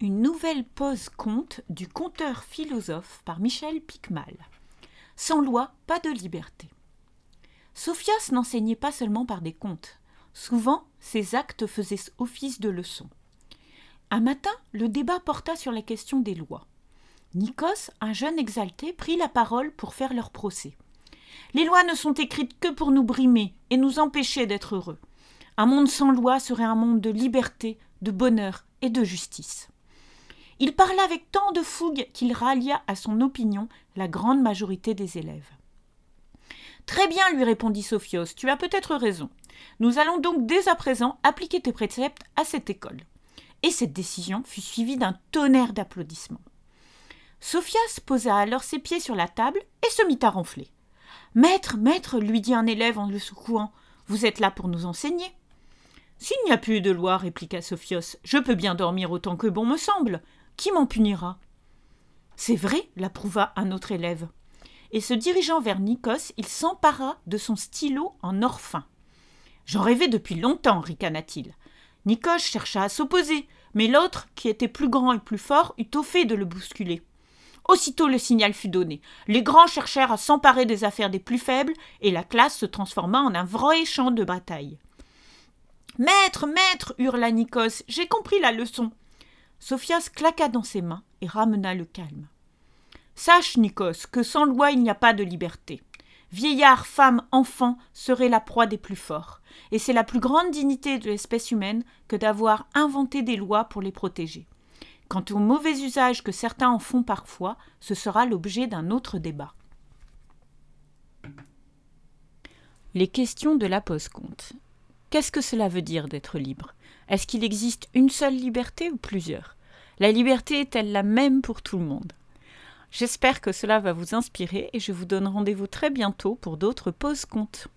Une nouvelle pause conte du conteur philosophe par Michel Picmal. Sans loi, pas de liberté. Sophias n'enseignait pas seulement par des contes. Souvent, ses actes faisaient office de leçon. Un matin, le débat porta sur la question des lois. Nikos, un jeune exalté, prit la parole pour faire leur procès. Les lois ne sont écrites que pour nous brimer et nous empêcher d'être heureux. Un monde sans loi serait un monde de liberté, de bonheur et de justice. Il parla avec tant de fougue qu'il rallia à son opinion la grande majorité des élèves. Très bien, lui répondit Sophios, tu as peut-être raison. Nous allons donc dès à présent appliquer tes préceptes à cette école. Et cette décision fut suivie d'un tonnerre d'applaudissements. Sophias posa alors ses pieds sur la table et se mit à ronfler. Maître, maître, lui dit un élève en le secouant, vous êtes là pour nous enseigner. S'il n'y a plus de loi, répliqua Sophios, je peux bien dormir autant que bon me semble. Qui m'en punira? C'est vrai, l'approuva un autre élève. Et se dirigeant vers Nikos, il s'empara de son stylo en or fin. J'en rêvais depuis longtemps, ricana-t-il. Nikos chercha à s'opposer, mais l'autre, qui était plus grand et plus fort, eut au fait de le bousculer. Aussitôt le signal fut donné. Les grands cherchèrent à s'emparer des affaires des plus faibles, et la classe se transforma en un vrai champ de bataille. Maître, maître, hurla Nikos, j'ai compris la leçon. Sophias claqua dans ses mains et ramena le calme. Sache, Nikos, que sans loi il n'y a pas de liberté. Vieillards, femmes, enfants seraient la proie des plus forts, et c'est la plus grande dignité de l'espèce humaine que d'avoir inventé des lois pour les protéger. Quant au mauvais usage que certains en font parfois, ce sera l'objet d'un autre débat. Les questions de la post-compte. Qu'est-ce que cela veut dire d'être libre? Est-ce qu'il existe une seule liberté ou plusieurs? La liberté est-elle la même pour tout le monde? J'espère que cela va vous inspirer et je vous donne rendez-vous très bientôt pour d'autres pauses comptes.